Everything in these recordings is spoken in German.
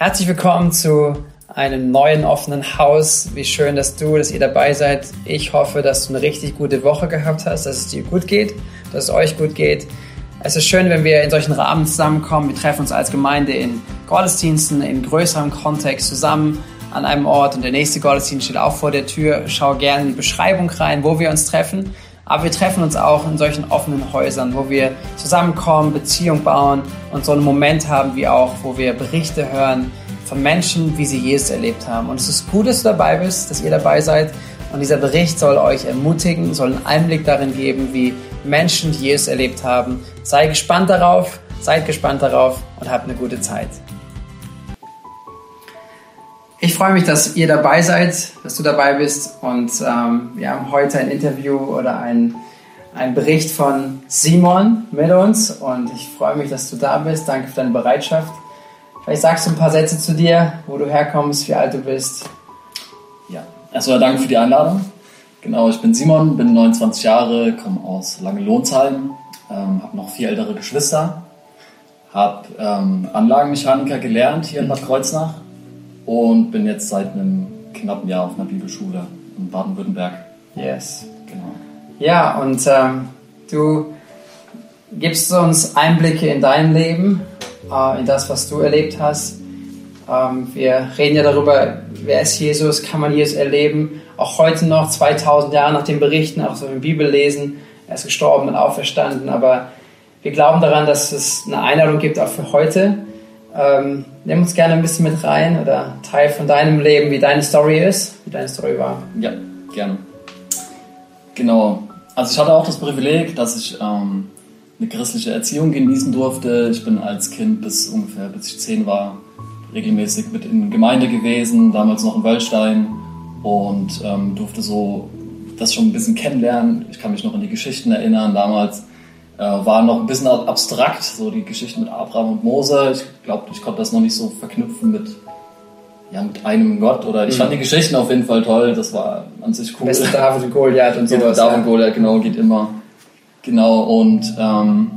Herzlich willkommen zu einem neuen offenen Haus. Wie schön, dass du, dass ihr dabei seid. Ich hoffe, dass du eine richtig gute Woche gehabt hast, dass es dir gut geht, dass es euch gut geht. Es ist schön, wenn wir in solchen Rahmen zusammenkommen. Wir treffen uns als Gemeinde in Gottesdiensten, in größerem Kontext zusammen an einem Ort und der nächste Gottesdienst steht auch vor der Tür. Schau gerne in die Beschreibung rein, wo wir uns treffen. Aber wir treffen uns auch in solchen offenen Häusern, wo wir zusammenkommen, Beziehung bauen und so einen Moment haben wie auch, wo wir Berichte hören von Menschen, wie sie Jesus erlebt haben. Und es ist gut, dass du dabei bist, dass ihr dabei seid. Und dieser Bericht soll euch ermutigen, soll einen Einblick darin geben, wie Menschen Jesus erlebt haben. Sei gespannt darauf, seid gespannt darauf und habt eine gute Zeit. Ich freue mich, dass ihr dabei seid, dass du dabei bist und ähm, wir haben heute ein Interview oder ein, ein Bericht von Simon mit uns und ich freue mich, dass du da bist. Danke für deine Bereitschaft. Vielleicht sagst du ein paar Sätze zu dir, wo du herkommst, wie alt du bist. Ja, erstmal danke für die Einladung. Genau, ich bin Simon, bin 29 Jahre, komme aus Lange-Lohnsheim, ähm, habe noch vier ältere Geschwister, habe ähm, Anlagenmechaniker gelernt hier in Bad Kreuznach und bin jetzt seit einem knappen Jahr auf einer Bibelschule in Baden-Württemberg. Yes. Genau. Ja, und ähm, du gibst uns Einblicke in dein Leben, äh, in das, was du erlebt hast. Ähm, wir reden ja darüber, wer ist Jesus, kann man Jesus erleben. Auch heute noch, 2000 Jahre nach den Berichten, auch so in der Bibel lesen, er ist gestorben und auferstanden. Aber wir glauben daran, dass es eine Einladung gibt, auch für heute. Ähm, nimm uns gerne ein bisschen mit rein oder Teil von deinem Leben, wie deine Story ist, wie deine Story war. Ja, gerne. Genau. Also ich hatte auch das Privileg, dass ich ähm, eine christliche Erziehung genießen durfte. Ich bin als Kind bis ungefähr, bis ich zehn war, regelmäßig mit in Gemeinde gewesen, damals noch in Wöllstein und ähm, durfte so das schon ein bisschen kennenlernen. Ich kann mich noch an die Geschichten erinnern damals war noch ein bisschen abstrakt, so die Geschichte mit Abraham und Mose. Ich glaube, ich konnte das noch nicht so verknüpfen mit, ja, mit einem Gott oder ich mhm. fand die Geschichten auf jeden Fall toll, das war an sich cool. Beste David und Goliath und sowas. David und Goliath, genau, geht immer. Genau, und ähm,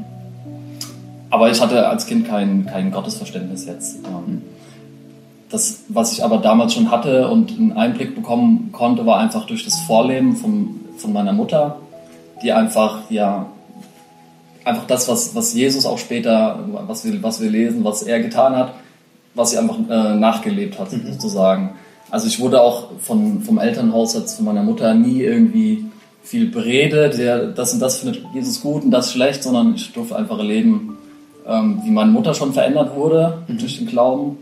aber ich hatte als Kind kein, kein Gottesverständnis jetzt. Ähm, das, was ich aber damals schon hatte und einen Einblick bekommen konnte, war einfach durch das Vorleben von, von meiner Mutter, die einfach ja einfach das, was, was Jesus auch später, was wir, was wir lesen, was er getan hat, was sie einfach äh, nachgelebt hat, mhm. sozusagen. Also ich wurde auch von, vom Elternhaus, jetzt von meiner Mutter, nie irgendwie viel beredet, der, das und das findet Jesus gut und das schlecht, sondern ich durfte einfach erleben, ähm, wie meine Mutter schon verändert wurde mhm. durch den Glauben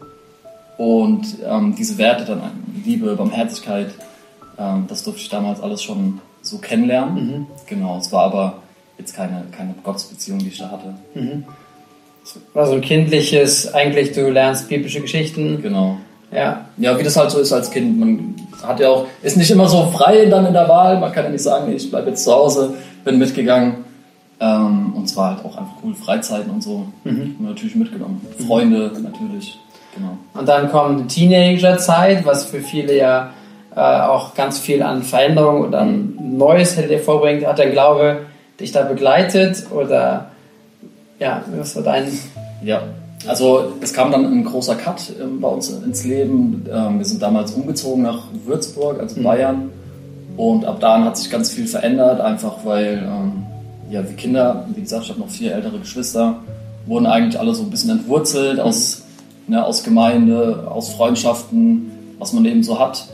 und ähm, diese Werte dann, Liebe, Barmherzigkeit, ähm, das durfte ich damals alles schon so kennenlernen. Mhm. Genau, es war aber jetzt keine, keine Gottesbeziehung, die ich da hatte. Mhm. War so ein kindliches, eigentlich du lernst biblische Geschichten. Genau. Ja. Ja, wie das halt so ist als Kind. Man hat ja auch, ist nicht immer so frei dann in der Wahl. Man kann ja nicht sagen, ich bleibe jetzt zu Hause, bin mitgegangen. Ähm, und zwar halt auch einfach cool Freizeiten und so. Mhm. Natürlich mitgenommen. Freunde mhm. natürlich. Genau. Und dann kommt die Teenagerzeit, was für viele ja äh, auch ganz viel an Veränderung oder an Neues hätte vorbringt. Hat der Glaube dich da begleitet oder ja, was war dein... Ja, also es kam dann ein großer Cut äh, bei uns ins Leben. Ähm, wir sind damals umgezogen nach Würzburg, also mhm. Bayern. Und ab da hat sich ganz viel verändert, einfach weil ähm, ja, die Kinder, wie gesagt, ich habe noch vier ältere Geschwister, wurden eigentlich alle so ein bisschen entwurzelt mhm. aus, ne, aus Gemeinde, aus Freundschaften, was man eben so hat.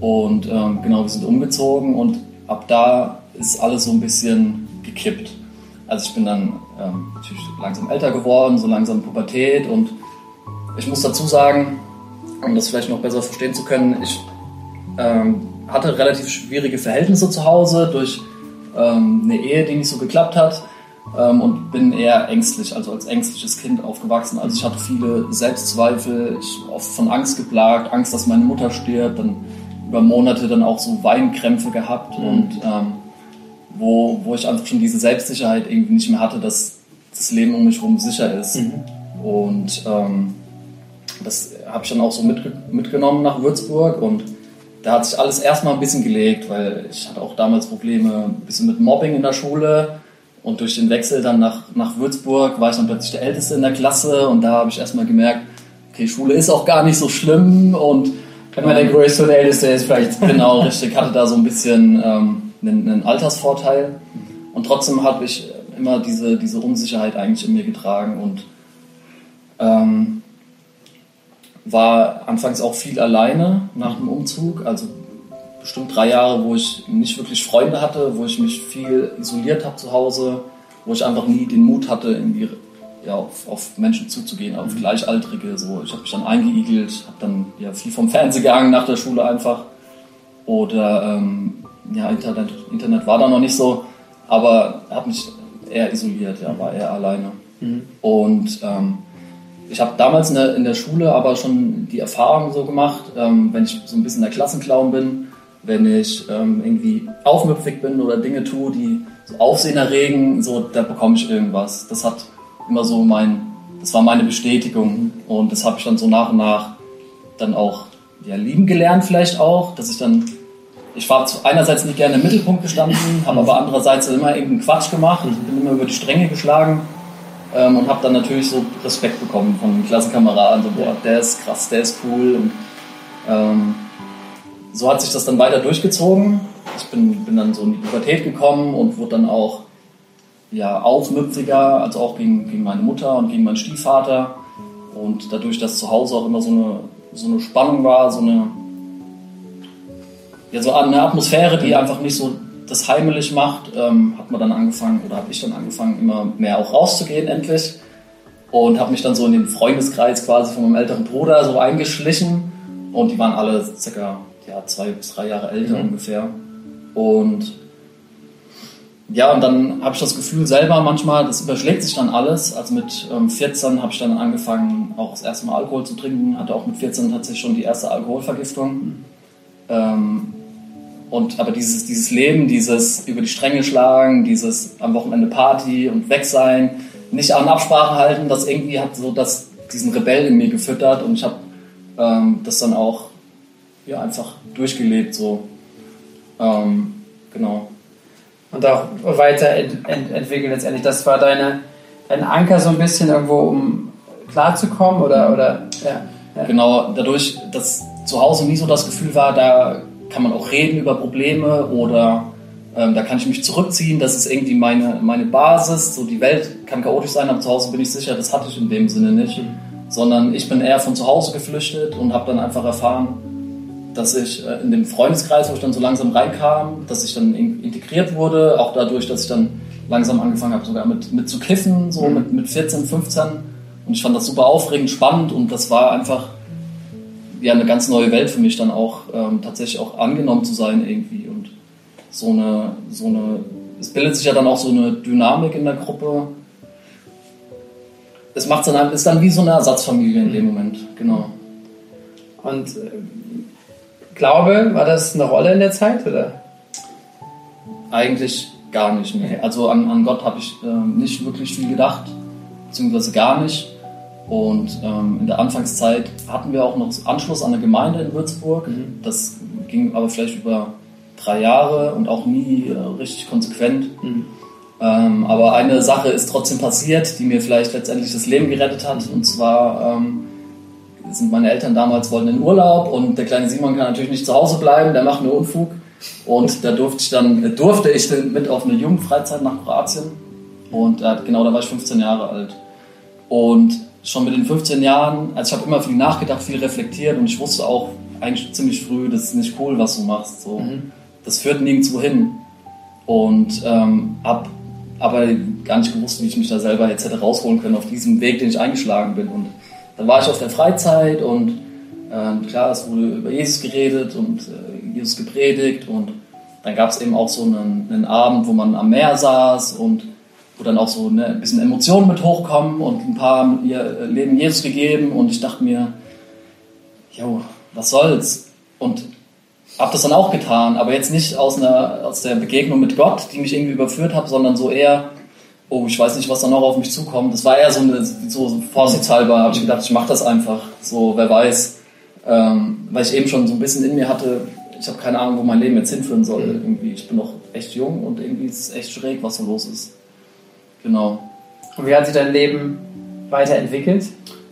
Und ähm, genau, wir sind umgezogen und ab da ist alles so ein bisschen gekippt. Also ich bin dann ähm, natürlich langsam älter geworden, so langsam Pubertät und ich muss dazu sagen, um das vielleicht noch besser verstehen zu können, ich ähm, hatte relativ schwierige Verhältnisse zu Hause durch ähm, eine Ehe, die nicht so geklappt hat ähm, und bin eher ängstlich, also als ängstliches Kind aufgewachsen. Also ich hatte viele Selbstzweifel, ich oft von Angst geplagt, Angst, dass meine Mutter stirbt, dann über Monate dann auch so Weinkrämpfe gehabt mhm. und ähm, wo, wo ich einfach schon diese Selbstsicherheit irgendwie nicht mehr hatte, dass das Leben um mich herum sicher ist. Mhm. Und ähm, das habe ich dann auch so mitge mitgenommen nach Würzburg und da hat sich alles erstmal ein bisschen gelegt, weil ich hatte auch damals Probleme ein bisschen mit Mobbing in der Schule und durch den Wechsel dann nach, nach Würzburg war ich dann plötzlich der Älteste in der Klasse und da habe ich erstmal gemerkt, okay, Schule ist auch gar nicht so schlimm und wenn man der größte und älteste ist, vielleicht. Genau, richtig. Hatte da so ein bisschen ähm, einen, einen Altersvorteil. Und trotzdem habe ich immer diese, diese Unsicherheit eigentlich in mir getragen und ähm, war anfangs auch viel alleine nach dem Umzug. Also bestimmt drei Jahre, wo ich nicht wirklich Freunde hatte, wo ich mich viel isoliert habe zu Hause, wo ich einfach nie den Mut hatte, irgendwie ja, auf, auf Menschen zuzugehen, auf Gleichaltrige. So. Ich habe mich dann eingeigelt, habe dann ja, viel vom Fernsehen gegangen nach der Schule einfach. Oder ähm, ja, Internet, Internet war da noch nicht so, aber habe mich eher isoliert, ja, war eher alleine. Mhm. Und ähm, ich habe damals in der, in der, Schule aber schon die Erfahrung so gemacht, ähm, wenn ich so ein bisschen der Klassenclown bin, wenn ich ähm, irgendwie aufmüpfig bin oder Dinge tue, die so Aufsehen erregen, so, da bekomme ich irgendwas. Das hat immer so mein, das war meine Bestätigung und das habe ich dann so nach und nach dann auch ja, lieben gelernt vielleicht auch, dass ich dann, ich war einerseits nicht gerne im Mittelpunkt gestanden, habe aber andererseits immer irgendeinen Quatsch gemacht, bin immer über die Stränge geschlagen ähm, und habe dann natürlich so Respekt bekommen von den Klassenkameraden, so boah, der ist krass, der ist cool und ähm, so hat sich das dann weiter durchgezogen. Ich bin, bin dann so in die Pubertät gekommen und wurde dann auch ja, aufmüpfiger, also auch gegen, gegen meine Mutter und gegen meinen Stiefvater. Und dadurch, dass zu Hause auch immer so eine, so eine Spannung war, so eine, ja, so eine Atmosphäre, die einfach nicht so das heimelig macht, ähm, hat man dann angefangen, oder habe ich dann angefangen, immer mehr auch rauszugehen endlich. Und habe mich dann so in den Freundeskreis quasi von meinem älteren Bruder so eingeschlichen. Und die waren alle circa ja, zwei bis drei Jahre älter mhm. ungefähr. Und ja, und dann habe ich das Gefühl selber manchmal, das überschlägt sich dann alles. Also mit ähm, 14 habe ich dann angefangen, auch das erste Mal Alkohol zu trinken. Hatte auch mit 14 tatsächlich schon die erste Alkoholvergiftung. Ähm, und aber dieses, dieses Leben, dieses über die Stränge schlagen, dieses am Wochenende Party und weg sein, nicht an Absprachen halten, das irgendwie hat so das, diesen Rebell in mir gefüttert und ich habe ähm, das dann auch ja, einfach durchgelebt so. Ähm, genau und auch weiterentwickeln letztendlich. Das war deine, dein Anker so ein bisschen irgendwo, um klarzukommen oder, oder ja, ja. Genau, dadurch, dass zu Hause nie so das Gefühl war, da kann man auch reden über Probleme oder ähm, da kann ich mich zurückziehen, das ist irgendwie meine, meine Basis. So die Welt kann chaotisch sein, aber zu Hause bin ich sicher, das hatte ich in dem Sinne nicht. Mhm. Sondern ich bin eher von zu Hause geflüchtet und habe dann einfach erfahren, dass ich äh, in dem Freundeskreis, wo ich dann so langsam reinkam, dass ich dann integriert wurde, auch dadurch, dass ich dann langsam angefangen habe, sogar mit, mit zu kiffen, so mhm. mit, mit 14, 15. Und ich fand das super aufregend, spannend und das war einfach ja, eine ganz neue Welt für mich dann auch, ähm, tatsächlich auch angenommen zu sein irgendwie. Und so eine, so eine, es bildet sich ja dann auch so eine Dynamik in der Gruppe. Es macht dann, ist dann wie so eine Ersatzfamilie in dem Moment, genau. Und äh, Glaube, war das eine Rolle in der Zeit, oder? Eigentlich gar nicht mehr. Also an, an Gott habe ich äh, nicht wirklich viel gedacht, beziehungsweise gar nicht. Und ähm, in der Anfangszeit hatten wir auch noch Anschluss an eine Gemeinde in Würzburg. Mhm. Das ging aber vielleicht über drei Jahre und auch nie äh, richtig konsequent. Mhm. Ähm, aber eine Sache ist trotzdem passiert, die mir vielleicht letztendlich das Leben gerettet hat. Und zwar ähm, sind meine Eltern damals wollten in Urlaub und der kleine Simon kann natürlich nicht zu Hause bleiben, der macht nur Unfug. Und da durfte ich dann, durfte ich dann mit auf eine Jugendfreizeit nach Kroatien. Und äh, genau, da war ich 15 Jahre alt. Und schon mit den 15 Jahren, also ich habe immer viel nachgedacht, viel reflektiert und ich wusste auch eigentlich ziemlich früh, das ist nicht cool, was du machst. So. Mhm. Das führt nirgendwo hin. Und ähm, habe aber gar nicht gewusst, wie ich mich da selber jetzt hätte rausholen können auf diesem Weg, den ich eingeschlagen bin. Und dann war ich auf der Freizeit und äh, klar, es wurde über Jesus geredet und äh, Jesus gepredigt und dann gab es eben auch so einen, einen, Abend, wo man am Meer saß und wo dann auch so ne, ein bisschen Emotionen mit hochkommen und ein paar haben ihr Leben Jesus gegeben und ich dachte mir, jo, was soll's? Und habe das dann auch getan, aber jetzt nicht aus, einer, aus der Begegnung mit Gott, die mich irgendwie überführt hat, sondern so eher oh, ich weiß nicht, was da noch auf mich zukommt. Das war eher so, eine, so vorsichtshalber, habe ich gedacht, ich mache das einfach. So, wer weiß. Ähm, weil ich eben schon so ein bisschen in mir hatte, ich habe keine Ahnung, wo mein Leben jetzt hinführen soll. Mhm. Irgendwie, ich bin noch echt jung und irgendwie ist es echt schräg, was so los ist. Genau. Und wie hat sich dein Leben weiterentwickelt?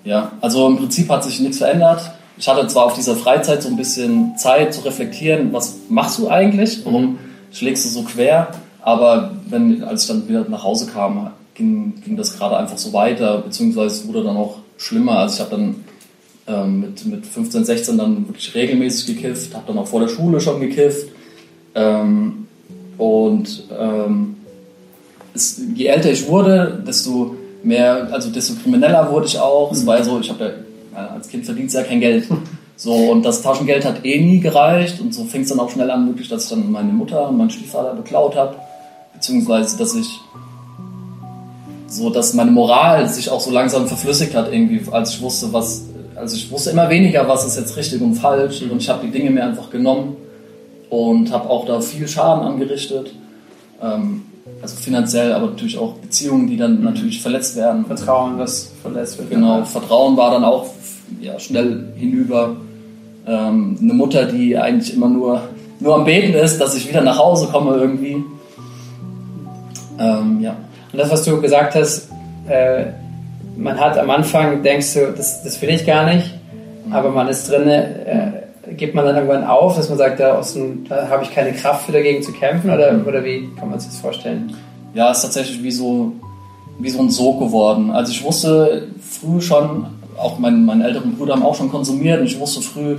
Ja, also im Prinzip hat sich nichts verändert. Ich hatte zwar auf dieser Freizeit so ein bisschen Zeit zu reflektieren, was machst du eigentlich? Warum schlägst du so quer? Aber wenn, als ich dann wieder nach Hause kam, ging, ging das gerade einfach so weiter, beziehungsweise es wurde dann auch schlimmer. Also ich habe dann ähm, mit, mit 15, 16 dann wirklich regelmäßig gekifft, habe dann auch vor der Schule schon gekifft. Ähm, und ähm, es, je älter ich wurde, desto mehr, also desto krimineller wurde ich auch. Es war ja so, ich habe ja als Kind verdient ja kein Geld. So, und das Taschengeld hat eh nie gereicht. Und so fing es dann auch schnell an, wirklich, dass ich dann meine Mutter und meinen Stiefvater beklaut habe. Beziehungsweise, dass ich so, dass meine Moral sich auch so langsam verflüssigt hat, irgendwie, als ich wusste, was, also ich wusste immer weniger, was ist jetzt richtig und falsch. Und ich habe die Dinge mir einfach genommen und habe auch da viel Schaden angerichtet. Ähm, also finanziell, aber natürlich auch Beziehungen, die dann natürlich verletzt werden. Vertrauen, das verletzt wird. Genau, Vertrauen war dann auch ja, schnell hinüber. Ähm, eine Mutter, die eigentlich immer nur, nur am Beten ist, dass ich wieder nach Hause komme irgendwie. Ähm, ja. Und das, was du gesagt hast, äh, man hat am Anfang, denkst du, das, das will ich gar nicht, mhm. aber man ist drin, äh, gibt man dann irgendwann auf, dass man sagt, da, da habe ich keine Kraft für dagegen zu kämpfen oder, mhm. oder wie kann man sich das vorstellen? Ja, es ist tatsächlich wie so, wie so ein Sog geworden. Also ich wusste früh schon, auch mein, meine älteren Brüder haben auch schon konsumiert und ich wusste früh,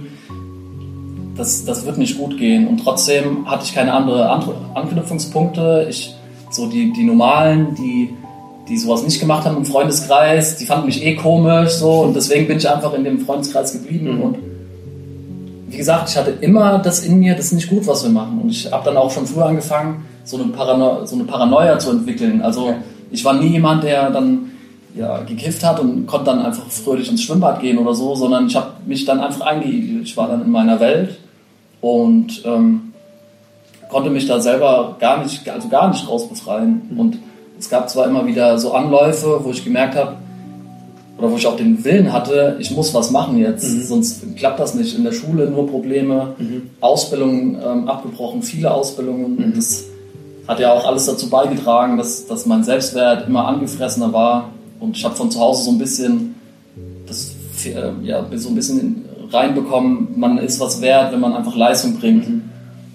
das, das wird nicht gut gehen. Und trotzdem hatte ich keine andere Anknüpfungspunkte. Ich, so die, die normalen, die, die sowas nicht gemacht haben im Freundeskreis, die fanden mich eh komisch so und deswegen bin ich einfach in dem Freundeskreis geblieben mhm. und wie gesagt, ich hatte immer das in mir, das ist nicht gut, was wir machen. Und ich habe dann auch schon früher angefangen, so eine, Parano so eine Paranoia zu entwickeln. Also ich war nie jemand, der dann ja, gekifft hat und konnte dann einfach fröhlich ins Schwimmbad gehen oder so, sondern ich habe mich dann einfach eingeigelt. Ich war dann in meiner Welt und ähm, konnte mich da selber gar nicht, also gar nicht rausbefreien. Und es gab zwar immer wieder so Anläufe, wo ich gemerkt habe, oder wo ich auch den Willen hatte, ich muss was machen jetzt, mhm. sonst klappt das nicht. In der Schule nur Probleme, mhm. Ausbildungen ähm, abgebrochen, viele Ausbildungen. Mhm. Und das hat ja auch alles dazu beigetragen, dass, dass mein Selbstwert immer angefressener war. Und ich habe von zu Hause so ein bisschen das äh, ja, so ein bisschen reinbekommen, man ist was wert, wenn man einfach Leistung bringt. Mhm.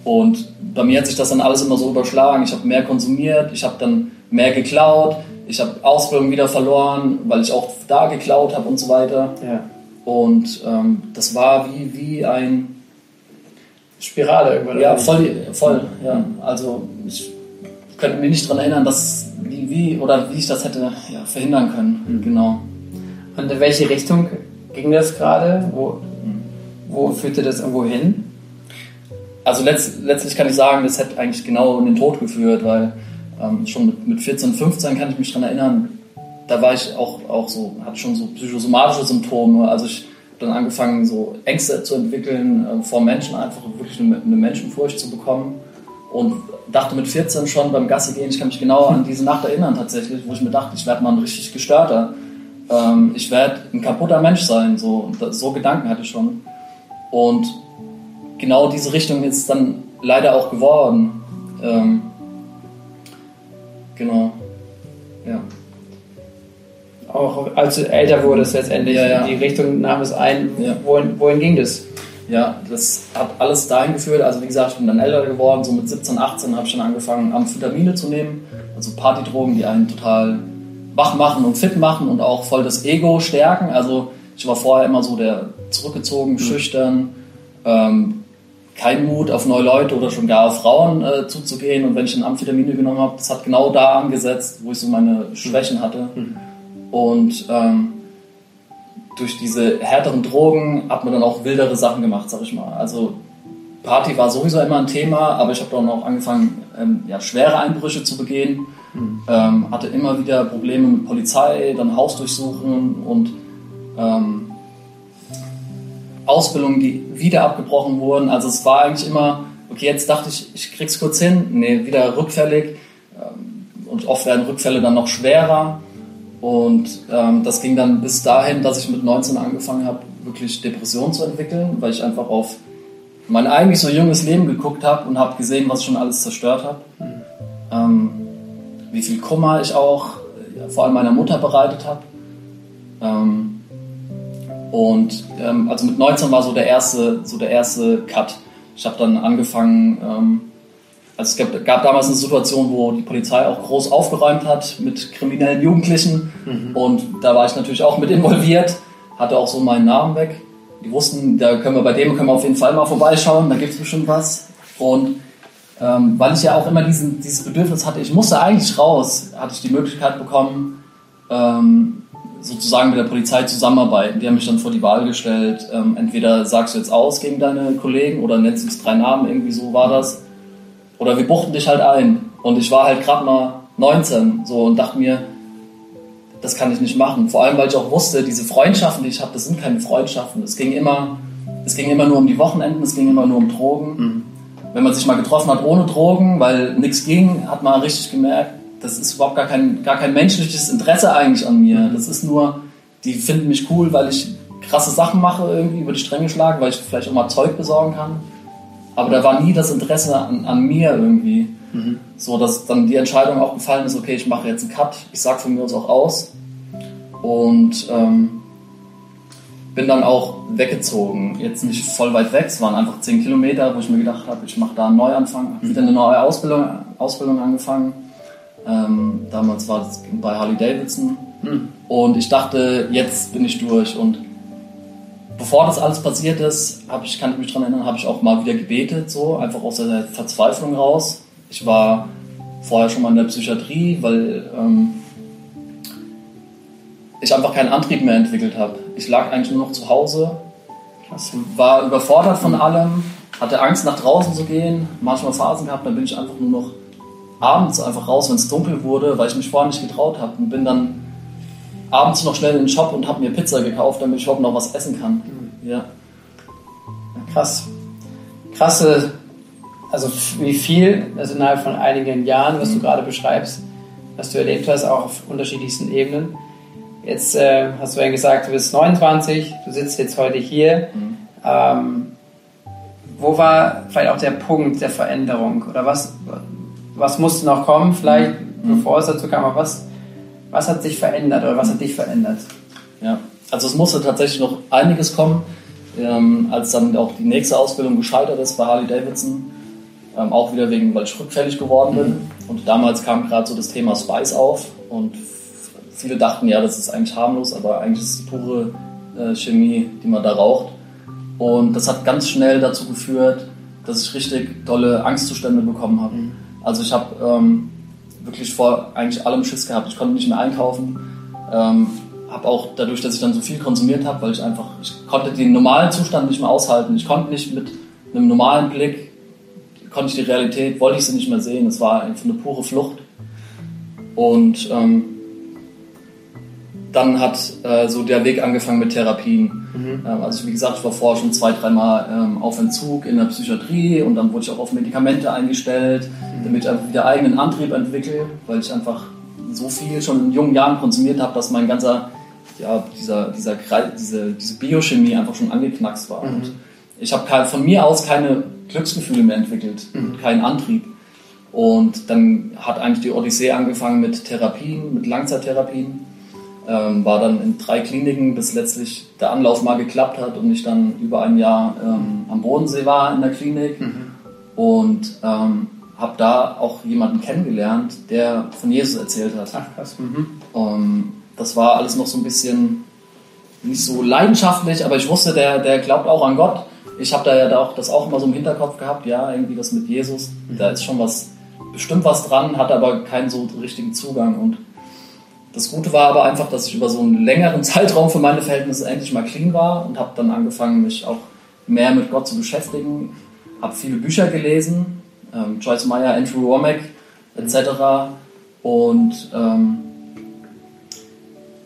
Und bei mir hat sich das dann alles immer so überschlagen. Ich habe mehr konsumiert, ich habe dann mehr geklaut, ich habe Ausbildung wieder verloren, weil ich auch da geklaut habe und so weiter. Ja. Und ähm, das war wie, wie ein Spirale irgendwann. Ja, voll, voll. Ja. Also ich könnte mich nicht daran erinnern, dass wie, wie oder wie ich das hätte ja, verhindern können. Mhm. Genau. Und in welche Richtung ging das gerade? Wo, wo führte das irgendwo hin? Also letzt, letztlich kann ich sagen, das hätte eigentlich genau in den Tod geführt, weil ähm, schon mit, mit 14, 15 kann ich mich daran erinnern, da war ich auch, auch so, hatte schon so psychosomatische Symptome. Also ich habe dann angefangen, so Ängste zu entwickeln äh, vor Menschen, einfach wirklich eine, eine, Menschenfurcht zu bekommen. Und dachte mit 14 schon beim Gasse gehen, ich kann mich genau an diese Nacht erinnern tatsächlich, wo ich mir dachte, ich werde mal ein richtig gestörter. Ähm, ich werde ein kaputter Mensch sein. So, so Gedanken hatte ich schon. Und genau diese Richtung ist dann leider auch geworden. Ähm, Genau. Ja. Auch als du älter wurdest letztendlich, ja, ja. die Richtung nahm es ein. Ja. Wohin, wohin ging das? Ja, das hat alles dahin geführt. Also wie gesagt, ich bin dann älter geworden. So mit 17, 18 habe ich schon angefangen, Amphetamine zu nehmen. Also Partydrogen, die einen total wach machen und fit machen und auch voll das Ego stärken. Also ich war vorher immer so der zurückgezogen, mhm. schüchtern, ähm, keinen Mut, auf neue Leute oder schon gar auf Frauen äh, zuzugehen. Und wenn ich dann Amphetamine genommen habe, das hat genau da angesetzt, wo ich so meine Schwächen hatte. Mhm. Und ähm, durch diese härteren Drogen hat man dann auch wildere Sachen gemacht, sag ich mal. Also Party war sowieso immer ein Thema, aber ich habe dann auch angefangen, ähm, ja, schwere Einbrüche zu begehen. Mhm. Ähm, hatte immer wieder Probleme mit Polizei, dann Hausdurchsuchen und ähm, Ausbildungen, die wieder abgebrochen wurden. Also es war eigentlich immer, okay, jetzt dachte ich, ich krieg's kurz hin, nee, wieder rückfällig. Ähm, und oft werden Rückfälle dann noch schwerer. Und ähm, das ging dann bis dahin, dass ich mit 19 angefangen habe, wirklich Depressionen zu entwickeln, weil ich einfach auf mein eigentlich so junges Leben geguckt habe und habe gesehen, was ich schon alles zerstört habe. Ähm, wie viel Kummer ich auch ja, vor allem meiner Mutter bereitet habe. Ähm, Und ähm, also mit 19 war so der erste, so der erste Cut. Ich habe dann angefangen, ähm, also es gab, gab, damals eine Situation, wo die Polizei auch groß aufgeräumt hat mit kriminellen Jugendlichen mhm. und da war ich natürlich auch mit involviert, hatte auch so meinen Namen weg. Die wussten, da können wir bei dem können wir auf jeden Fall mal vorbeischauen, da gibt es bestimmt was. Und ähm, weil ich ja auch immer diesen, dieses Bedürfnis hatte, ich musste eigentlich raus, hatte ich die Möglichkeit bekommen, ähm, sozusagen mit der Polizei zusammenarbeiten. Die haben mich dann vor die Wahl gestellt, ähm, entweder sagst du jetzt aus gegen deine Kollegen oder nennst du es drei Namen, irgendwie so war das. Oder wir buchten dich halt ein. Und ich war halt gerade mal 19 so und dachte mir, das kann ich nicht machen. Vor allem, weil ich auch wusste, diese Freundschaften, die ich habe, das sind keine Freundschaften. Es ging immer, es ging immer nur um die Wochenenden, es ging immer nur um Drogen. Mhm. Wenn man sich mal getroffen hat ohne Drogen, weil nichts ging, hat man richtig gemerkt, das ist überhaupt gar kein, gar kein menschliches Interesse eigentlich an mir. Das ist nur, die finden mich cool, weil ich krasse Sachen mache, irgendwie über die Stränge schlage, weil ich vielleicht auch mal Zeug besorgen kann. Aber da war nie das Interesse an, an mir irgendwie. Mhm. So, dass dann die Entscheidung auch gefallen ist, okay, ich mache jetzt einen Cut, ich sag von mir aus auch aus. Und ähm, bin dann auch weggezogen. Jetzt nicht voll weit weg, es waren einfach 10 Kilometer, wo ich mir gedacht habe, ich mache da einen Neuanfang. Habe wieder eine neue Ausbildung, Ausbildung angefangen ähm, damals war es bei Harley Davidson. Hm. Und ich dachte, jetzt bin ich durch. Und bevor das alles passiert ist, ich, kann ich mich daran erinnern, habe ich auch mal wieder gebetet, so einfach aus der Verzweiflung raus. Ich war vorher schon mal in der Psychiatrie, weil ähm, ich einfach keinen Antrieb mehr entwickelt habe. Ich lag eigentlich nur noch zu Hause, war überfordert von allem, hatte Angst nach draußen zu gehen, manchmal Phasen gehabt, dann bin ich einfach nur noch abends einfach raus, wenn es dunkel wurde, weil ich mich vorher nicht getraut habe und bin dann abends noch schnell in den Shop und habe mir Pizza gekauft, damit ich überhaupt noch was essen kann. Mhm. Ja. Krass. Krasse, also wie viel, also innerhalb von einigen Jahren, was mhm. du gerade beschreibst, was du erlebt hast, auch auf unterschiedlichsten Ebenen. Jetzt äh, hast du ja gesagt, du bist 29, du sitzt jetzt heute hier. Mhm. Ähm, wo war vielleicht auch der Punkt der Veränderung oder was, was musste noch kommen, vielleicht, mhm. bevor es dazu kam, aber was, was hat sich verändert oder was hat dich verändert? Ja, also es musste tatsächlich noch einiges kommen, ähm, als dann auch die nächste Ausbildung gescheitert ist bei Harley Davidson. Ähm, auch wieder wegen, weil ich rückfällig geworden bin. Mhm. Und damals kam gerade so das Thema Spice auf und viele dachten, ja, das ist eigentlich harmlos, aber eigentlich ist es pure äh, Chemie, die man da raucht. Und das hat ganz schnell dazu geführt, dass ich richtig dolle Angstzustände bekommen habe. Mhm. Also ich habe ähm, wirklich vor eigentlich allem Schiss gehabt. Ich konnte nicht mehr einkaufen. Ähm, habe auch dadurch, dass ich dann so viel konsumiert habe, weil ich einfach, ich konnte den normalen Zustand nicht mehr aushalten. Ich konnte nicht mit einem normalen Blick, konnte ich die Realität, wollte ich sie nicht mehr sehen. Es war einfach eine pure Flucht. Und ähm, dann hat äh, so der Weg angefangen mit Therapien. Mhm. Ähm, also wie gesagt, ich war vorher schon zwei, dreimal ähm, auf Entzug in der Psychiatrie und dann wurde ich auch auf Medikamente eingestellt, mhm. damit ich einfach wieder eigenen Antrieb entwickle, weil ich einfach so viel schon in jungen Jahren konsumiert habe, dass mein ganzer, ja, dieser, dieser diese, diese Biochemie einfach schon angeknackst war. Mhm. Und ich habe von mir aus keine Glücksgefühle mehr entwickelt, mhm. keinen Antrieb. Und dann hat eigentlich die Odyssee angefangen mit Therapien, mit Langzeittherapien ähm, war dann in drei Kliniken, bis letztlich der Anlauf mal geklappt hat und ich dann über ein Jahr ähm, am Bodensee war in der Klinik mhm. und ähm, habe da auch jemanden kennengelernt, der von Jesus erzählt hat. Ach, krass. Mhm. Um, das war alles noch so ein bisschen nicht so leidenschaftlich, aber ich wusste, der, der glaubt auch an Gott. Ich habe da ja auch das auch immer so im Hinterkopf gehabt, ja, irgendwie das mit Jesus, mhm. da ist schon was, bestimmt was dran, hat aber keinen so richtigen Zugang und das Gute war aber einfach, dass ich über so einen längeren Zeitraum für meine Verhältnisse endlich mal clean war und habe dann angefangen, mich auch mehr mit Gott zu beschäftigen. Habe viele Bücher gelesen, ähm, Joyce Meyer, Andrew Womack etc. Und ähm,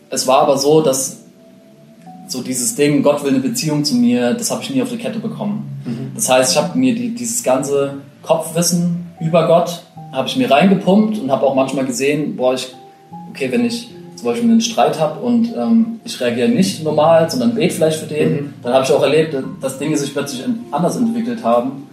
es war aber so, dass so dieses Ding, Gott will eine Beziehung zu mir, das habe ich nie auf die Kette bekommen. Mhm. Das heißt, ich habe mir die, dieses ganze Kopfwissen über Gott, habe ich mir reingepumpt und habe auch manchmal gesehen, boah, ich okay, wenn ich zum Beispiel einen Streit habe und ähm, ich reagiere nicht normal, sondern bete vielleicht für den, mhm. dann habe ich auch erlebt, dass Dinge sich plötzlich anders entwickelt haben.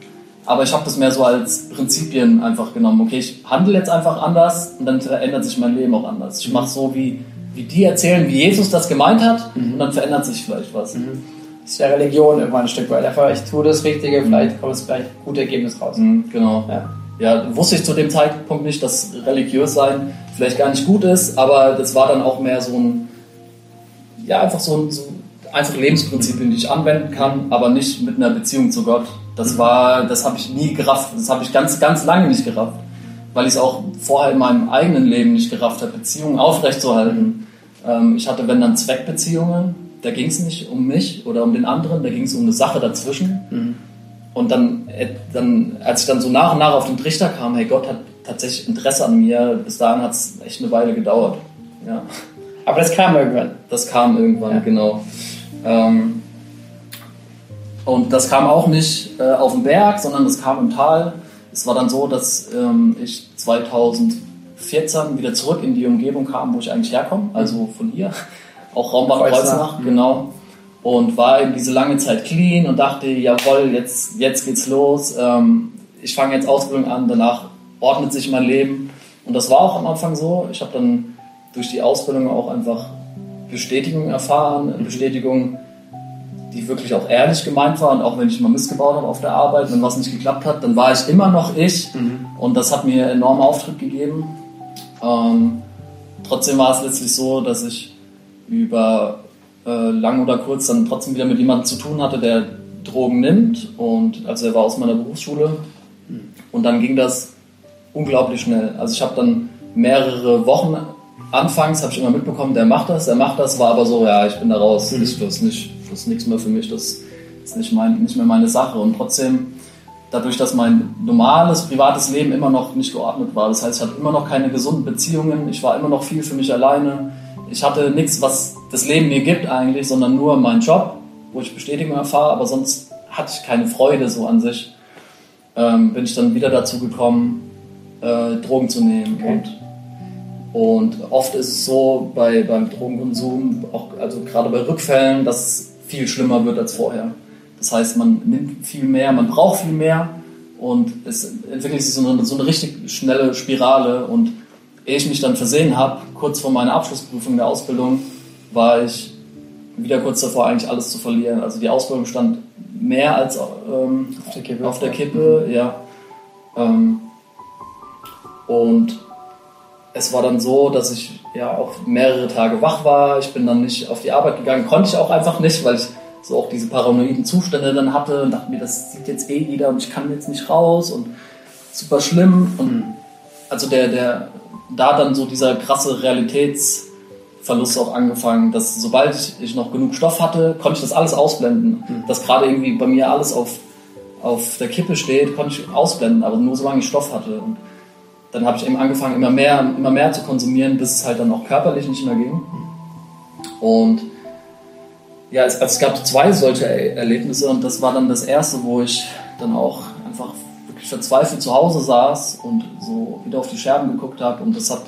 Aber ich habe das mehr so als Prinzipien einfach genommen. Okay, ich handle jetzt einfach anders und dann verändert sich mein Leben auch anders. Ich mache so, wie, wie die erzählen, wie Jesus das gemeint hat mhm. und dann verändert sich vielleicht was. Mhm. Das ist ja Religion irgendwann ein Stück weit. Einfach, ich tue das Richtige, vielleicht kommt es gleich gutes Ergebnis raus. Mhm, genau. Ja. Ja, wusste ich zu dem Zeitpunkt nicht, dass religiös sein vielleicht gar nicht gut ist, aber das war dann auch mehr so ein, ja, einfach so ein, so einfach Lebensprinzipien, die ich anwenden kann, aber nicht mit einer Beziehung zu Gott. Das war, das habe ich nie gerafft. Das habe ich ganz, ganz lange nicht gerafft, weil ich es auch vorher in meinem eigenen Leben nicht gerafft habe, Beziehungen aufrechtzuerhalten. Ähm, ich hatte, wenn dann Zweckbeziehungen, da ging es nicht um mich oder um den anderen, da ging es um eine Sache dazwischen. Mhm. Und dann, äh, dann, als ich dann so nach und nach auf den Trichter kam, hey, Gott hat tatsächlich Interesse an mir, bis dahin hat es echt eine Weile gedauert. Ja. Aber das kam irgendwann. Das kam irgendwann, ja. genau. Ähm, und das kam auch nicht äh, auf dem Berg, sondern das kam im Tal. Es war dann so, dass ähm, ich 2014 wieder zurück in die Umgebung kam, wo ich eigentlich herkomme, also von hier, auch Raumbach Kreuznach, mhm. genau. Und war eben diese lange Zeit clean und dachte, jawohl, jetzt, jetzt geht's los. Ähm, ich fange jetzt Ausbildung an, danach ordnet sich mein Leben. Und das war auch am Anfang so. Ich habe dann durch die Ausbildung auch einfach Bestätigung erfahren, Bestätigung, die wirklich auch ehrlich gemeint war und auch wenn ich mal missgebaut habe auf der Arbeit, wenn was nicht geklappt hat, dann war ich immer noch ich mhm. und das hat mir enormen Auftritt gegeben. Ähm, trotzdem war es letztlich so, dass ich über äh, lang oder kurz dann trotzdem wieder mit jemandem zu tun hatte, der Drogen nimmt und also er war aus meiner Berufsschule und dann ging das unglaublich schnell. Also ich habe dann mehrere Wochen anfangs habe ich immer mitbekommen, der macht das, der macht das, war aber so, ja, ich bin da raus, mhm. das, ist nicht, das ist nichts mehr für mich, das ist nicht, mein, nicht mehr meine Sache. Und trotzdem, dadurch, dass mein normales, privates Leben immer noch nicht geordnet war, das heißt, ich hatte immer noch keine gesunden Beziehungen, ich war immer noch viel für mich alleine, ich hatte nichts, was das Leben mir gibt eigentlich, sondern nur meinen Job, wo ich Bestätigung erfahre, aber sonst hatte ich keine Freude so an sich. Ähm, bin ich dann wieder dazu gekommen, äh, Drogen zu nehmen okay. und und oft ist es so bei, beim Drogenkonsum, auch, also gerade bei Rückfällen, dass es viel schlimmer wird als vorher. Das heißt, man nimmt viel mehr, man braucht viel mehr und es entwickelt sich so eine, so eine richtig schnelle Spirale. Und ehe ich mich dann versehen habe, kurz vor meiner Abschlussprüfung der Ausbildung, war ich wieder kurz davor, eigentlich alles zu verlieren. Also die Ausbildung stand mehr als ähm, auf der Kippe, auf der Kippe ja. Ähm, und es war dann so, dass ich ja auch mehrere Tage wach war. Ich bin dann nicht auf die Arbeit gegangen, konnte ich auch einfach nicht, weil ich so auch diese paranoiden Zustände dann hatte und dachte mir, das sieht jetzt eh jeder und ich kann jetzt nicht raus und super schlimm. Und also der, der, da dann so dieser krasse Realitätsverlust auch angefangen, dass sobald ich noch genug Stoff hatte, konnte ich das alles ausblenden. Mhm. Dass gerade irgendwie bei mir alles auf, auf der Kippe steht, konnte ich ausblenden, aber nur solange ich Stoff hatte. Und dann habe ich eben angefangen, immer mehr, immer mehr zu konsumieren, bis es halt dann auch körperlich nicht mehr ging. Und ja, es, also es gab zwei solche Erlebnisse und das war dann das erste, wo ich dann auch einfach wirklich verzweifelt zu Hause saß und so wieder auf die Scherben geguckt habe und das hat,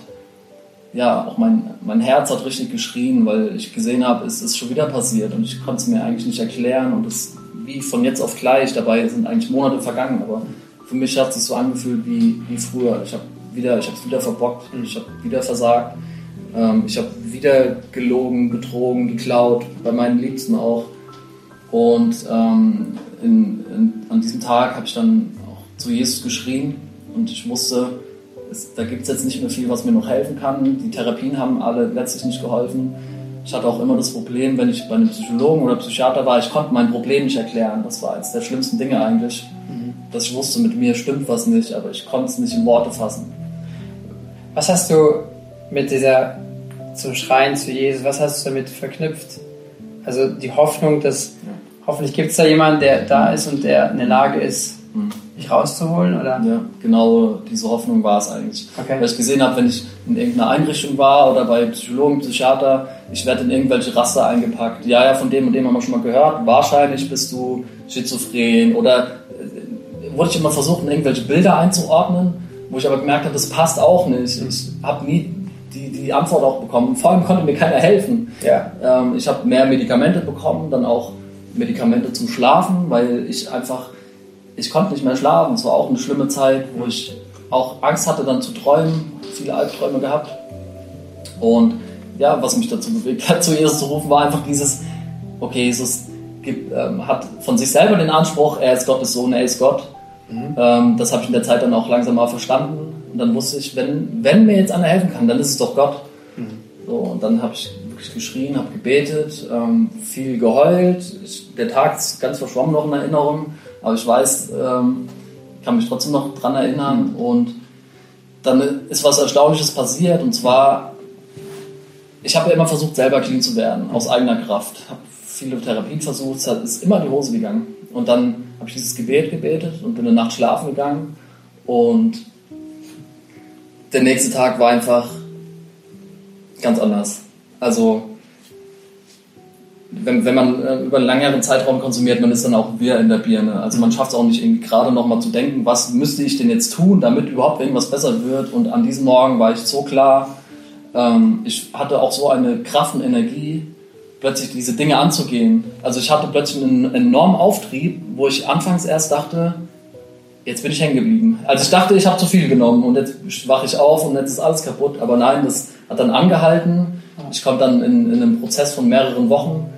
ja, auch mein, mein Herz hat richtig geschrien, weil ich gesehen habe, es ist schon wieder passiert und ich konnte es mir eigentlich nicht erklären und es wie von jetzt auf gleich, dabei sind eigentlich Monate vergangen, aber für mich hat es sich so angefühlt wie, wie früher. Ich habe wieder, ich habe es wieder verbockt, ich habe wieder versagt, ähm, ich habe wieder gelogen, betrogen, geklaut, bei meinen Liebsten auch. Und ähm, in, in, an diesem Tag habe ich dann auch zu Jesus geschrien und ich wusste, es, da gibt es jetzt nicht mehr viel, was mir noch helfen kann. Die Therapien haben alle letztlich nicht geholfen. Ich hatte auch immer das Problem, wenn ich bei einem Psychologen oder Psychiater war, ich konnte mein Problem nicht erklären. Das war eines der schlimmsten Dinge eigentlich dass ich wusste, mit mir stimmt was nicht, aber ich konnte es nicht in Worte fassen. Was hast du mit dieser zum Schreien zu Jesus, was hast du damit verknüpft? Also die Hoffnung, dass hoffentlich gibt es da jemanden, der da ist und der in der Lage ist, mhm. Mich rauszuholen, oder? Ja, genau diese Hoffnung war es eigentlich. Okay. Weil ich gesehen habe, wenn ich in irgendeiner Einrichtung war oder bei Psychologen, Psychiater, ich werde in irgendwelche Raster eingepackt. Ja, ja, von dem und dem haben wir schon mal gehört. Wahrscheinlich bist du schizophren oder wurde ich immer versucht, in irgendwelche Bilder einzuordnen, wo ich aber gemerkt habe, das passt auch nicht. Ich habe nie die, die Antwort auch bekommen. Vor allem konnte mir keiner helfen. Ja. Ähm, ich habe mehr Medikamente bekommen, dann auch Medikamente zum Schlafen, weil ich einfach, ich konnte nicht mehr schlafen. Es war auch eine schlimme Zeit, wo ich auch Angst hatte, dann zu träumen, viele Albträume gehabt. Und ja, was mich dazu bewegt hat, zu Jesus zu rufen, war einfach dieses, okay, Jesus gibt, ähm, hat von sich selber den Anspruch, er ist Gottes Sohn, er ist Gott. Mhm. Ähm, das habe ich in der Zeit dann auch langsam mal verstanden. Und dann wusste ich, wenn, wenn mir jetzt einer helfen kann, dann ist es doch Gott. Mhm. So, und dann habe ich wirklich geschrien, habe gebetet, ähm, viel geheult. Ich, der Tag ist ganz verschwommen noch in Erinnerung, aber ich weiß, ähm, kann mich trotzdem noch dran erinnern. Mhm. Und dann ist was Erstaunliches passiert und zwar, ich habe ja immer versucht, selber clean zu werden, aus eigener Kraft. Habe viele Therapien versucht, es ist immer in die Hose gegangen. Und dann habe ich dieses Gebet gebetet und bin eine Nacht schlafen gegangen. Und der nächste Tag war einfach ganz anders. Also, wenn, wenn man äh, über einen längeren Zeitraum konsumiert, man ist dann auch wieder in der Birne. Also man schafft es auch nicht gerade nochmal zu denken, was müsste ich denn jetzt tun, damit überhaupt irgendwas besser wird. Und an diesem Morgen war ich so klar, ähm, ich hatte auch so eine Kraft und Energie, plötzlich diese Dinge anzugehen. Also ich hatte plötzlich einen enormen Auftrieb, wo ich anfangs erst dachte, jetzt bin ich hängen geblieben. Also ich dachte, ich habe zu viel genommen und jetzt wache ich auf und jetzt ist alles kaputt. Aber nein, das hat dann angehalten. Ich konnte dann in, in einem Prozess von mehreren Wochen,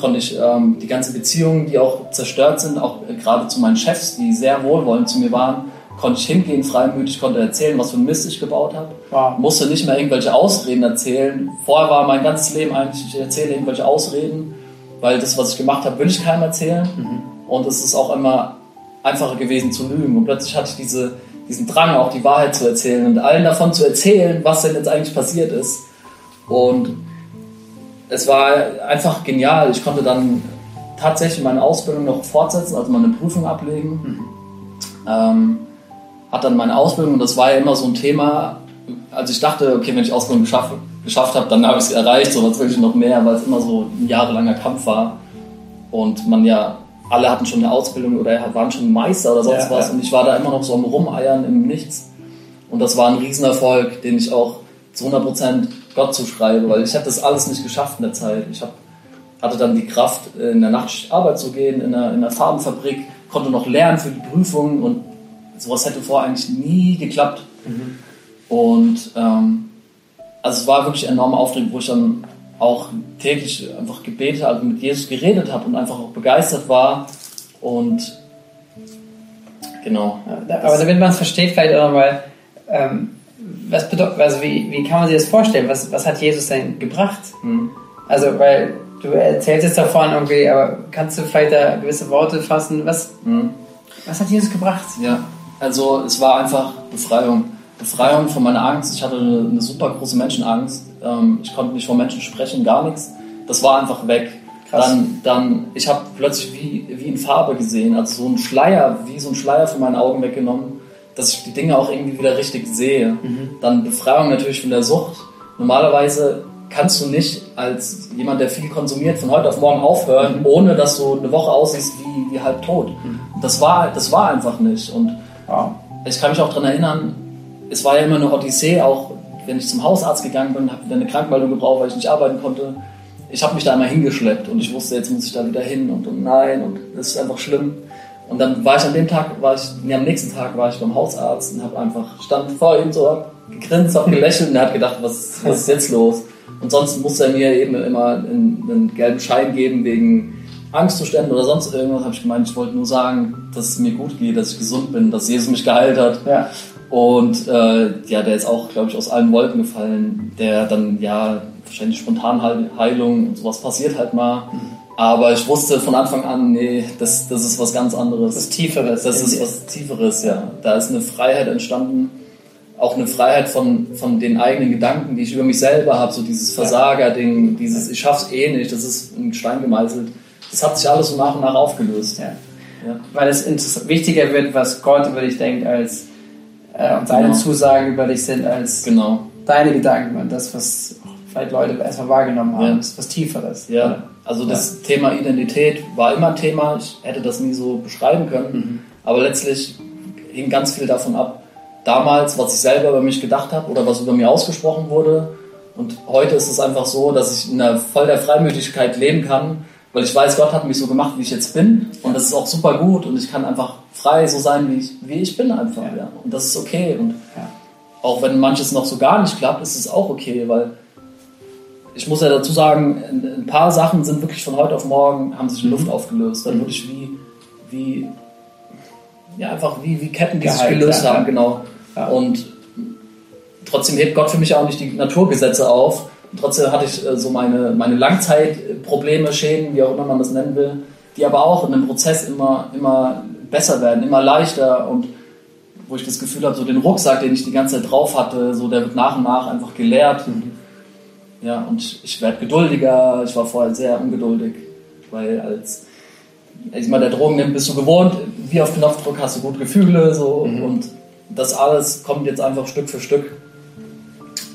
konnte ich ähm, die ganze Beziehungen, die auch zerstört sind, auch äh, gerade zu meinen Chefs, die sehr wohlwollend zu mir waren, konnte ich hingehen, freimütig, konnte erzählen, was für ein Mist ich gebaut habe. Wow. Musste nicht mehr irgendwelche Ausreden erzählen. Vorher war mein ganzes Leben eigentlich, ich erzähle irgendwelche Ausreden, weil das, was ich gemacht habe, will ich keinem erzählen. Mhm. Und es ist auch immer einfacher gewesen zu lügen. Und plötzlich hatte ich diese, diesen Drang, auch die Wahrheit zu erzählen und allen davon zu erzählen, was denn jetzt eigentlich passiert ist. Und es war einfach genial. Ich konnte dann tatsächlich meine Ausbildung noch fortsetzen, also meine Prüfung ablegen. Mhm. Ähm, hat dann meine Ausbildung und das war ja immer so ein Thema. Also ich dachte, okay, wenn ich Ausbildung geschafft, geschafft habe, dann habe ich es erreicht, so was will ich noch mehr, weil es immer so ein jahrelanger Kampf war. Und man ja, alle hatten schon eine Ausbildung oder waren schon Meister oder sonst ja, was. Ja. Und ich war da immer noch so am Rumeiern im Nichts. Und das war ein Riesenerfolg, den ich auch zu 100% Gott zuschreibe, weil ich habe das alles nicht geschafft in der Zeit. Ich hab, hatte dann die Kraft, in der Nacht Arbeit zu gehen, in einer, in einer Farbenfabrik, konnte noch lernen für die Prüfung und sowas hätte vorher eigentlich nie geklappt. Mhm. Und ähm, also es war wirklich ein enormer Auftrieb, wo ich dann auch täglich einfach gebetet, also mit Jesus geredet habe und einfach auch begeistert war. Und genau. Ja, aber damit man es versteht, vielleicht auch nochmal, ähm, was bedeutet, also wie, wie kann man sich das vorstellen? Was, was hat Jesus denn gebracht? Mhm. Also, weil du erzählst jetzt davon irgendwie, aber kannst du vielleicht da gewisse Worte fassen? Was, mhm. was hat Jesus gebracht? Ja, also es war einfach Befreiung. Befreiung von meiner Angst. Ich hatte eine, eine super große Menschenangst. Ähm, ich konnte nicht vor Menschen sprechen, gar nichts. Das war einfach weg. Krass. Dann, dann, ich habe plötzlich wie, wie in Farbe gesehen, also so ein Schleier, wie so ein Schleier von meinen Augen weggenommen, dass ich die Dinge auch irgendwie wieder richtig sehe. Mhm. Dann Befreiung natürlich von der Sucht. Normalerweise kannst du nicht als jemand, der viel konsumiert, von heute auf morgen aufhören, mhm. ohne dass du eine Woche aussiehst wie, wie halb tot. Mhm. Das, war, das war einfach nicht. Und Wow. Ich kann mich auch daran erinnern, es war ja immer eine Odyssee, auch wenn ich zum Hausarzt gegangen bin, habe wieder eine Krankmeldung gebraucht, weil ich nicht arbeiten konnte. Ich habe mich da einmal hingeschleppt und ich wusste, jetzt muss ich da wieder hin und, und nein und das ist einfach schlimm. Und dann war ich an dem Tag, war ich, nee, am nächsten Tag war ich beim Hausarzt und habe einfach, stand vor ihm so, hab gegrinst, habe gelächelt und er hat gedacht, was, was ist jetzt los? Und sonst musste er mir eben immer einen, einen gelben Schein geben wegen Angstzuständen oder sonst irgendwas, habe ich gemeint, ich wollte nur sagen, dass es mir gut geht, dass ich gesund bin, dass Jesus mich geheilt hat. Ja. Und äh, ja, der ist auch, glaube ich, aus allen Wolken gefallen. Der dann, ja, wahrscheinlich Spontanheilung und sowas passiert halt mal. Mhm. Aber ich wusste von Anfang an, nee, das, das ist was ganz anderes. Das Tieferes. Das ist was Tieferes, ja. Da ist eine Freiheit entstanden. Auch eine Freiheit von, von den eigenen Gedanken, die ich über mich selber habe. So dieses Versager-Ding, dieses ich schaff's eh nicht, das ist in Stein gemeißelt das hat sich alles so nach und nach aufgelöst. Ja. Ja. Weil es wichtiger wird, was Gott über dich denkt, als äh, und seine genau. Zusagen über dich sind, als genau. deine Gedanken und das, was vielleicht Leute erstmal wahrgenommen haben, ja. ist was Tieferes. Ja, also das Thema Identität war immer ein Thema. Ich hätte das nie so beschreiben können, mhm. aber letztlich hing ganz viel davon ab, damals, was ich selber über mich gedacht habe oder was über mir ausgesprochen wurde. Und heute ist es einfach so, dass ich in einer voll der Freimütigkeit leben kann weil ich weiß, Gott hat mich so gemacht, wie ich jetzt bin. Und das ist auch super gut. Und ich kann einfach frei so sein, wie ich, wie ich bin einfach. Ja. ja. Und das ist okay. Und ja. auch wenn manches noch so gar nicht klappt, ist es auch okay, weil ich muss ja dazu sagen, ein paar Sachen sind wirklich von heute auf morgen, haben sich in Luft aufgelöst. Dann wirklich wie, wie, ja, einfach wie, wie Ketten, die sich Geheilt, gelöst ja. haben, genau. Ja. Und trotzdem hebt Gott für mich auch nicht die Naturgesetze auf. Und trotzdem hatte ich äh, so meine, meine Langzeitprobleme, Schäden, wie auch immer man das nennen will, die aber auch in dem Prozess immer, immer besser werden, immer leichter und wo ich das Gefühl habe, so den Rucksack, den ich die ganze Zeit drauf hatte, so der wird nach und nach einfach geleert. Ja, und ich, werde geduldiger. Ich war vorher sehr ungeduldig, weil als ich mal der Drogen nimmt, bist du gewohnt, wie auf Knopfdruck hast du gute Gefühle, so und das alles kommt jetzt einfach Stück für Stück.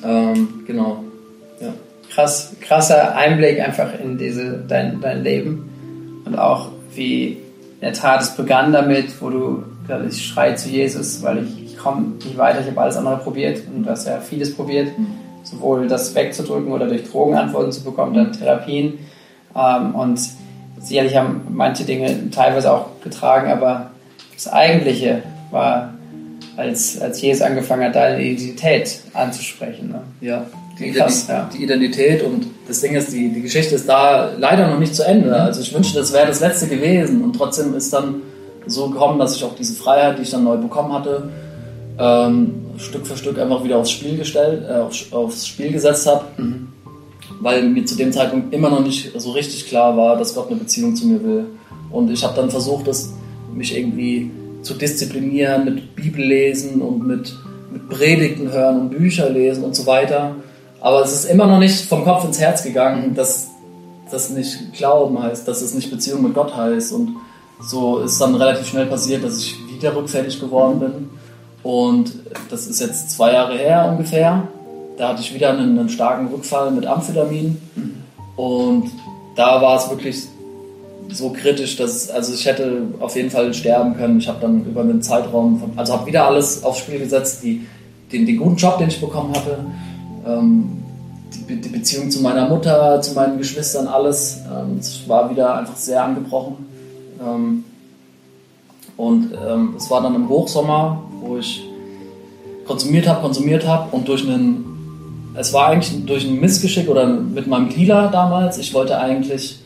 Ähm, genau. Ja. krass, krasser Einblick einfach in diese, dein, dein Leben und auch wie in der Tat es begann damit, wo du gesagt hast, ich schreie zu Jesus, weil ich, ich komme nicht weiter, ich habe alles andere probiert und du hast ja vieles probiert, sowohl das wegzudrücken oder durch Drogen Antworten zu bekommen, dann Therapien ähm, und sicherlich haben manche Dinge teilweise auch getragen, aber das Eigentliche war, als, als Jesus angefangen hat, deine Identität anzusprechen. Ne? Ja, die, Krass, Identi- ja. die Identität und das Ding ist, die, die Geschichte ist da leider noch nicht zu Ende. Also ich wünschte, das wäre das letzte gewesen und trotzdem ist dann so gekommen, dass ich auch diese Freiheit, die ich dann neu bekommen hatte, ähm, Stück für Stück einfach wieder aufs Spiel gestellt, äh, aufs, aufs Spiel gesetzt habe, weil mir zu dem Zeitpunkt immer noch nicht so richtig klar war, dass Gott eine Beziehung zu mir will. Und ich habe dann versucht, das mich irgendwie zu disziplinieren mit Bibellesen und mit, mit Predigten hören und Bücher lesen und so weiter. Aber es ist immer noch nicht vom Kopf ins Herz gegangen, dass das nicht Glauben heißt, dass es nicht Beziehung mit Gott heißt. Und so ist dann relativ schnell passiert, dass ich wieder rückfällig geworden bin. Und das ist jetzt zwei Jahre her ungefähr. Da hatte ich wieder einen, einen starken Rückfall mit Amphetamin. Und da war es wirklich so kritisch, dass also ich hätte auf jeden Fall sterben können. Ich habe dann über einen Zeitraum, von, also habe wieder alles aufs Spiel gesetzt, die, den, den guten Job, den ich bekommen hatte, ähm, die, die Beziehung zu meiner Mutter, zu meinen Geschwistern, alles. Ähm, es war wieder einfach sehr angebrochen. Ähm, und ähm, es war dann im Hochsommer, wo ich konsumiert habe, konsumiert habe und durch einen, es war eigentlich durch ein Missgeschick oder mit meinem Dealer damals, ich wollte eigentlich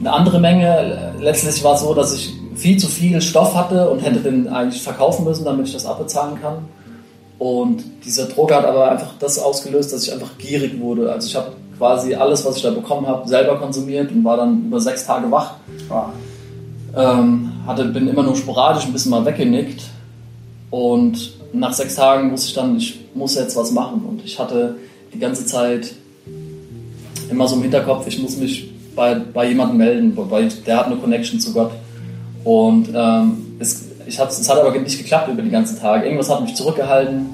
eine andere Menge. Letztlich war es so, dass ich viel zu viel Stoff hatte und hätte den eigentlich verkaufen müssen, damit ich das abbezahlen kann. Und diese Droge hat aber einfach das ausgelöst, dass ich einfach gierig wurde. Also ich habe quasi alles, was ich da bekommen habe, selber konsumiert und war dann über sechs Tage wach. Wow. Ähm, hatte, bin immer nur sporadisch ein bisschen mal weggenickt. Und nach sechs Tagen wusste ich dann, ich muss jetzt was machen. Und ich hatte die ganze Zeit immer so im Hinterkopf, ich muss mich bei, bei jemandem melden, weil der hat eine Connection zu Gott. Und ähm, es, ich hab's, es hat aber nicht geklappt über die ganzen Tage. Irgendwas hat mich zurückgehalten.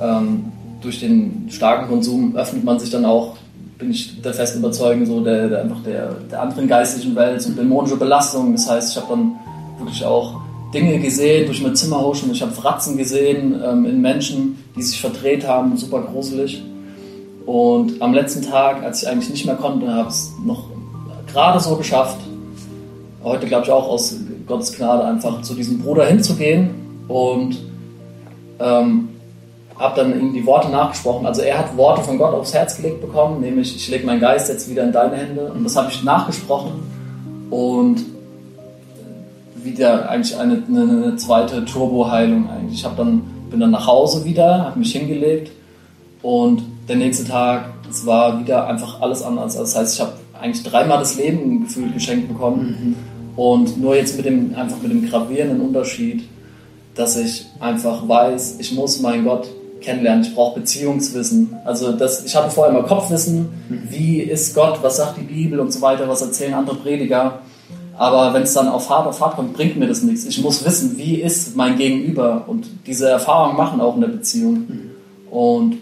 Ähm, durch den starken Konsum öffnet man sich dann auch, bin ich der festen Überzeugung, so der, der einfach der, der anderen geistlichen Welt, so dämonische Belastung. Das heißt, ich habe dann wirklich auch Dinge gesehen durch mein Zimmer huschen. Ich habe Fratzen gesehen ähm, in Menschen, die sich verdreht haben, super gruselig. Und am letzten Tag, als ich eigentlich nicht mehr konnte, habe ich es noch gerade so geschafft, heute glaube ich auch aus Gottes Gnade einfach zu diesem Bruder hinzugehen und ähm, habe dann ihm die Worte nachgesprochen. Also er hat Worte von Gott aufs Herz gelegt bekommen, nämlich ich lege meinen Geist jetzt wieder in deine Hände und das habe ich nachgesprochen und wieder eigentlich eine, eine, eine zweite Turbo-Heilung eigentlich. Ich habe dann bin dann nach Hause wieder, habe mich hingelegt und der nächste Tag, es war wieder einfach alles anders. Das heißt, ich habe eigentlich dreimal das Leben gefühlt geschenkt bekommen. Und nur jetzt mit dem, einfach mit dem gravierenden Unterschied, dass ich einfach weiß, ich muss meinen Gott kennenlernen, ich brauche Beziehungswissen. Also das, ich hatte vorher immer Kopfwissen, wie ist Gott, was sagt die Bibel und so weiter, was erzählen andere Prediger. Aber wenn es dann auf hart auf hart kommt, bringt mir das nichts. Ich muss wissen, wie ist mein Gegenüber und diese Erfahrungen machen auch in der Beziehung. Und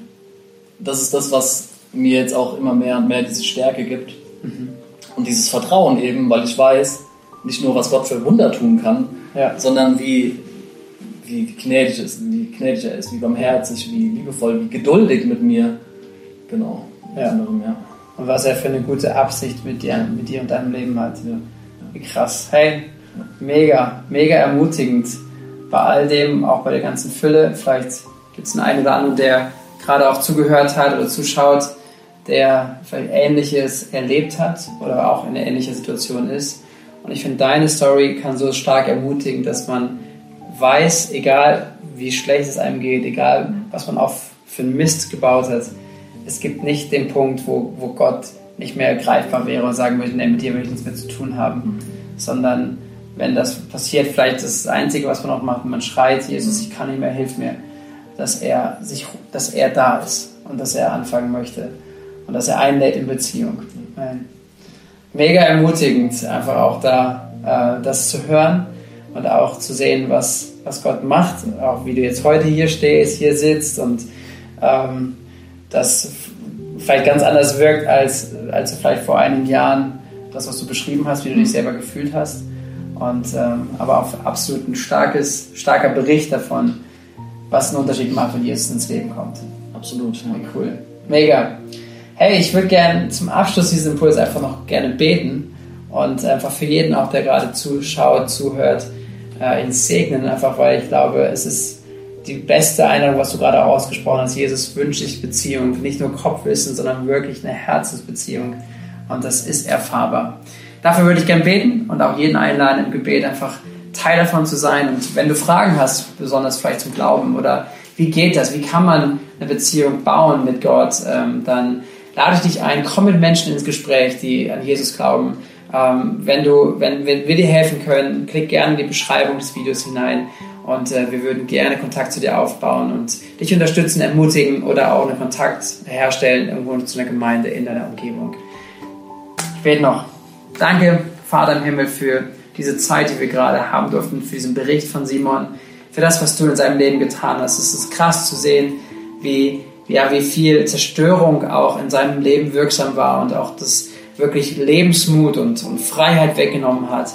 das ist das, was mir jetzt auch immer mehr und mehr diese Stärke gibt. Und dieses Vertrauen eben, weil ich weiß, nicht nur, was Gott für Wunder tun kann, Ja. sondern wie, wie gnädig, ist, wie gnädig er ist, wie barmherzig, wie liebevoll, wie geduldig mit mir. Genau. Ja. anderem, ja. Und was er für eine gute Absicht mit dir, mit dir und deinem Leben hat. Wie krass. Hey, mega, mega ermutigend. Bei all dem, auch bei der ganzen Fülle. Vielleicht gibt es einen, oder anderen, der gerade auch zugehört hat oder zuschaut, der vielleicht Ähnliches erlebt hat oder auch in einer ähnlichen Situation ist. Und ich finde, deine Story kann so stark ermutigen, dass man weiß, egal wie schlecht es einem geht, egal was man auch für einen Mist gebaut hat, es gibt nicht den Punkt, wo, wo Gott nicht mehr greifbar wäre und sagen würde, nee, mit dir will ich nichts mehr zu tun haben, sondern wenn das passiert, vielleicht das Einzige, was man noch macht, man schreit, Jesus, ich kann nicht mehr, hilf mir, dass er, sich, dass er da ist und dass er anfangen möchte und dass er einlädt in Beziehung. Mega ermutigend, einfach auch da äh, das zu hören und auch zu sehen, was, was Gott macht, auch wie du jetzt heute hier stehst, hier sitzt und ähm, das vielleicht ganz anders wirkt als, als vielleicht vor einigen Jahren das, was du beschrieben hast, wie du dich selber gefühlt hast. Und, ähm, aber auch absolut ein starkes, starker Bericht davon, was einen Unterschied macht, wenn Jesus ins Leben kommt. Absolut. Ja. Cool. Mega. Hey, ich würde gerne zum Abschluss dieses Impuls einfach noch gerne beten und einfach für jeden auch, der gerade zuschaut, zuhört, äh, ihn segnen, einfach weil ich glaube, es ist die beste Einladung, was du gerade auch ausgesprochen hast. Jesus wünscht sich Beziehung, nicht nur Kopfwissen, sondern wirklich eine Herzensbeziehung. Und das ist erfahrbar. Dafür würde ich gerne beten und auch jeden einladen, im Gebet einfach Teil davon zu sein. Und wenn du Fragen hast, besonders vielleicht zum Glauben oder wie geht das, wie kann man eine Beziehung bauen mit Gott, ähm, dann lade ich dich ein, komm mit Menschen ins Gespräch, die an Jesus glauben. Ähm, wenn, du, wenn, wenn wir dir helfen können, klick gerne in die Beschreibung des Videos hinein und äh, wir würden gerne Kontakt zu dir aufbauen und dich unterstützen, ermutigen oder auch einen Kontakt herstellen irgendwo zu einer Gemeinde in deiner Umgebung. Ich bete noch. Danke, Vater im Himmel, für diese Zeit, die wir gerade haben durften, für diesen Bericht von Simon, für das, was du in seinem Leben getan hast. Es ist krass zu sehen, wie, ja, wie viel Zerstörung auch in seinem Leben wirksam war und auch das wirklich Lebensmut und, und Freiheit weggenommen hat.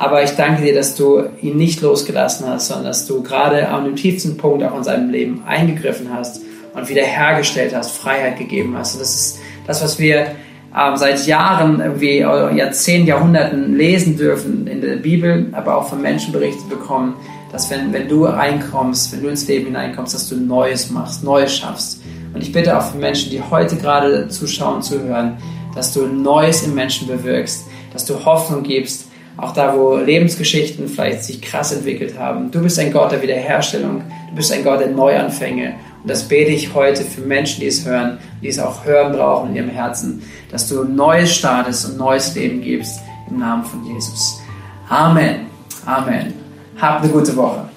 Aber ich danke dir, dass du ihn nicht losgelassen hast, sondern dass du gerade an dem tiefsten Punkt auch in seinem Leben eingegriffen hast und wiederhergestellt hast, Freiheit gegeben hast. Und das ist das, was wir ähm, seit Jahren, irgendwie Jahrzehnten, Jahrhunderten lesen dürfen in der Bibel, aber auch von Menschen Berichte bekommen, dass wenn, wenn du reinkommst, wenn du ins Leben hineinkommst, dass du Neues machst, Neues schaffst. Und ich bitte auch für Menschen, die heute gerade zuschauen, zuhören, dass du Neues im Menschen bewirkst, dass du Hoffnung gibst, auch da, wo Lebensgeschichten vielleicht sich krass entwickelt haben. Du bist ein Gott der Wiederherstellung, du bist ein Gott der Neuanfänge. Und das bete ich heute für Menschen, die es hören, die es auch hören brauchen in ihrem Herzen, dass du Neues startest und neues Leben gibst im Namen von Jesus. Amen. Amen. Habt eine gute Woche.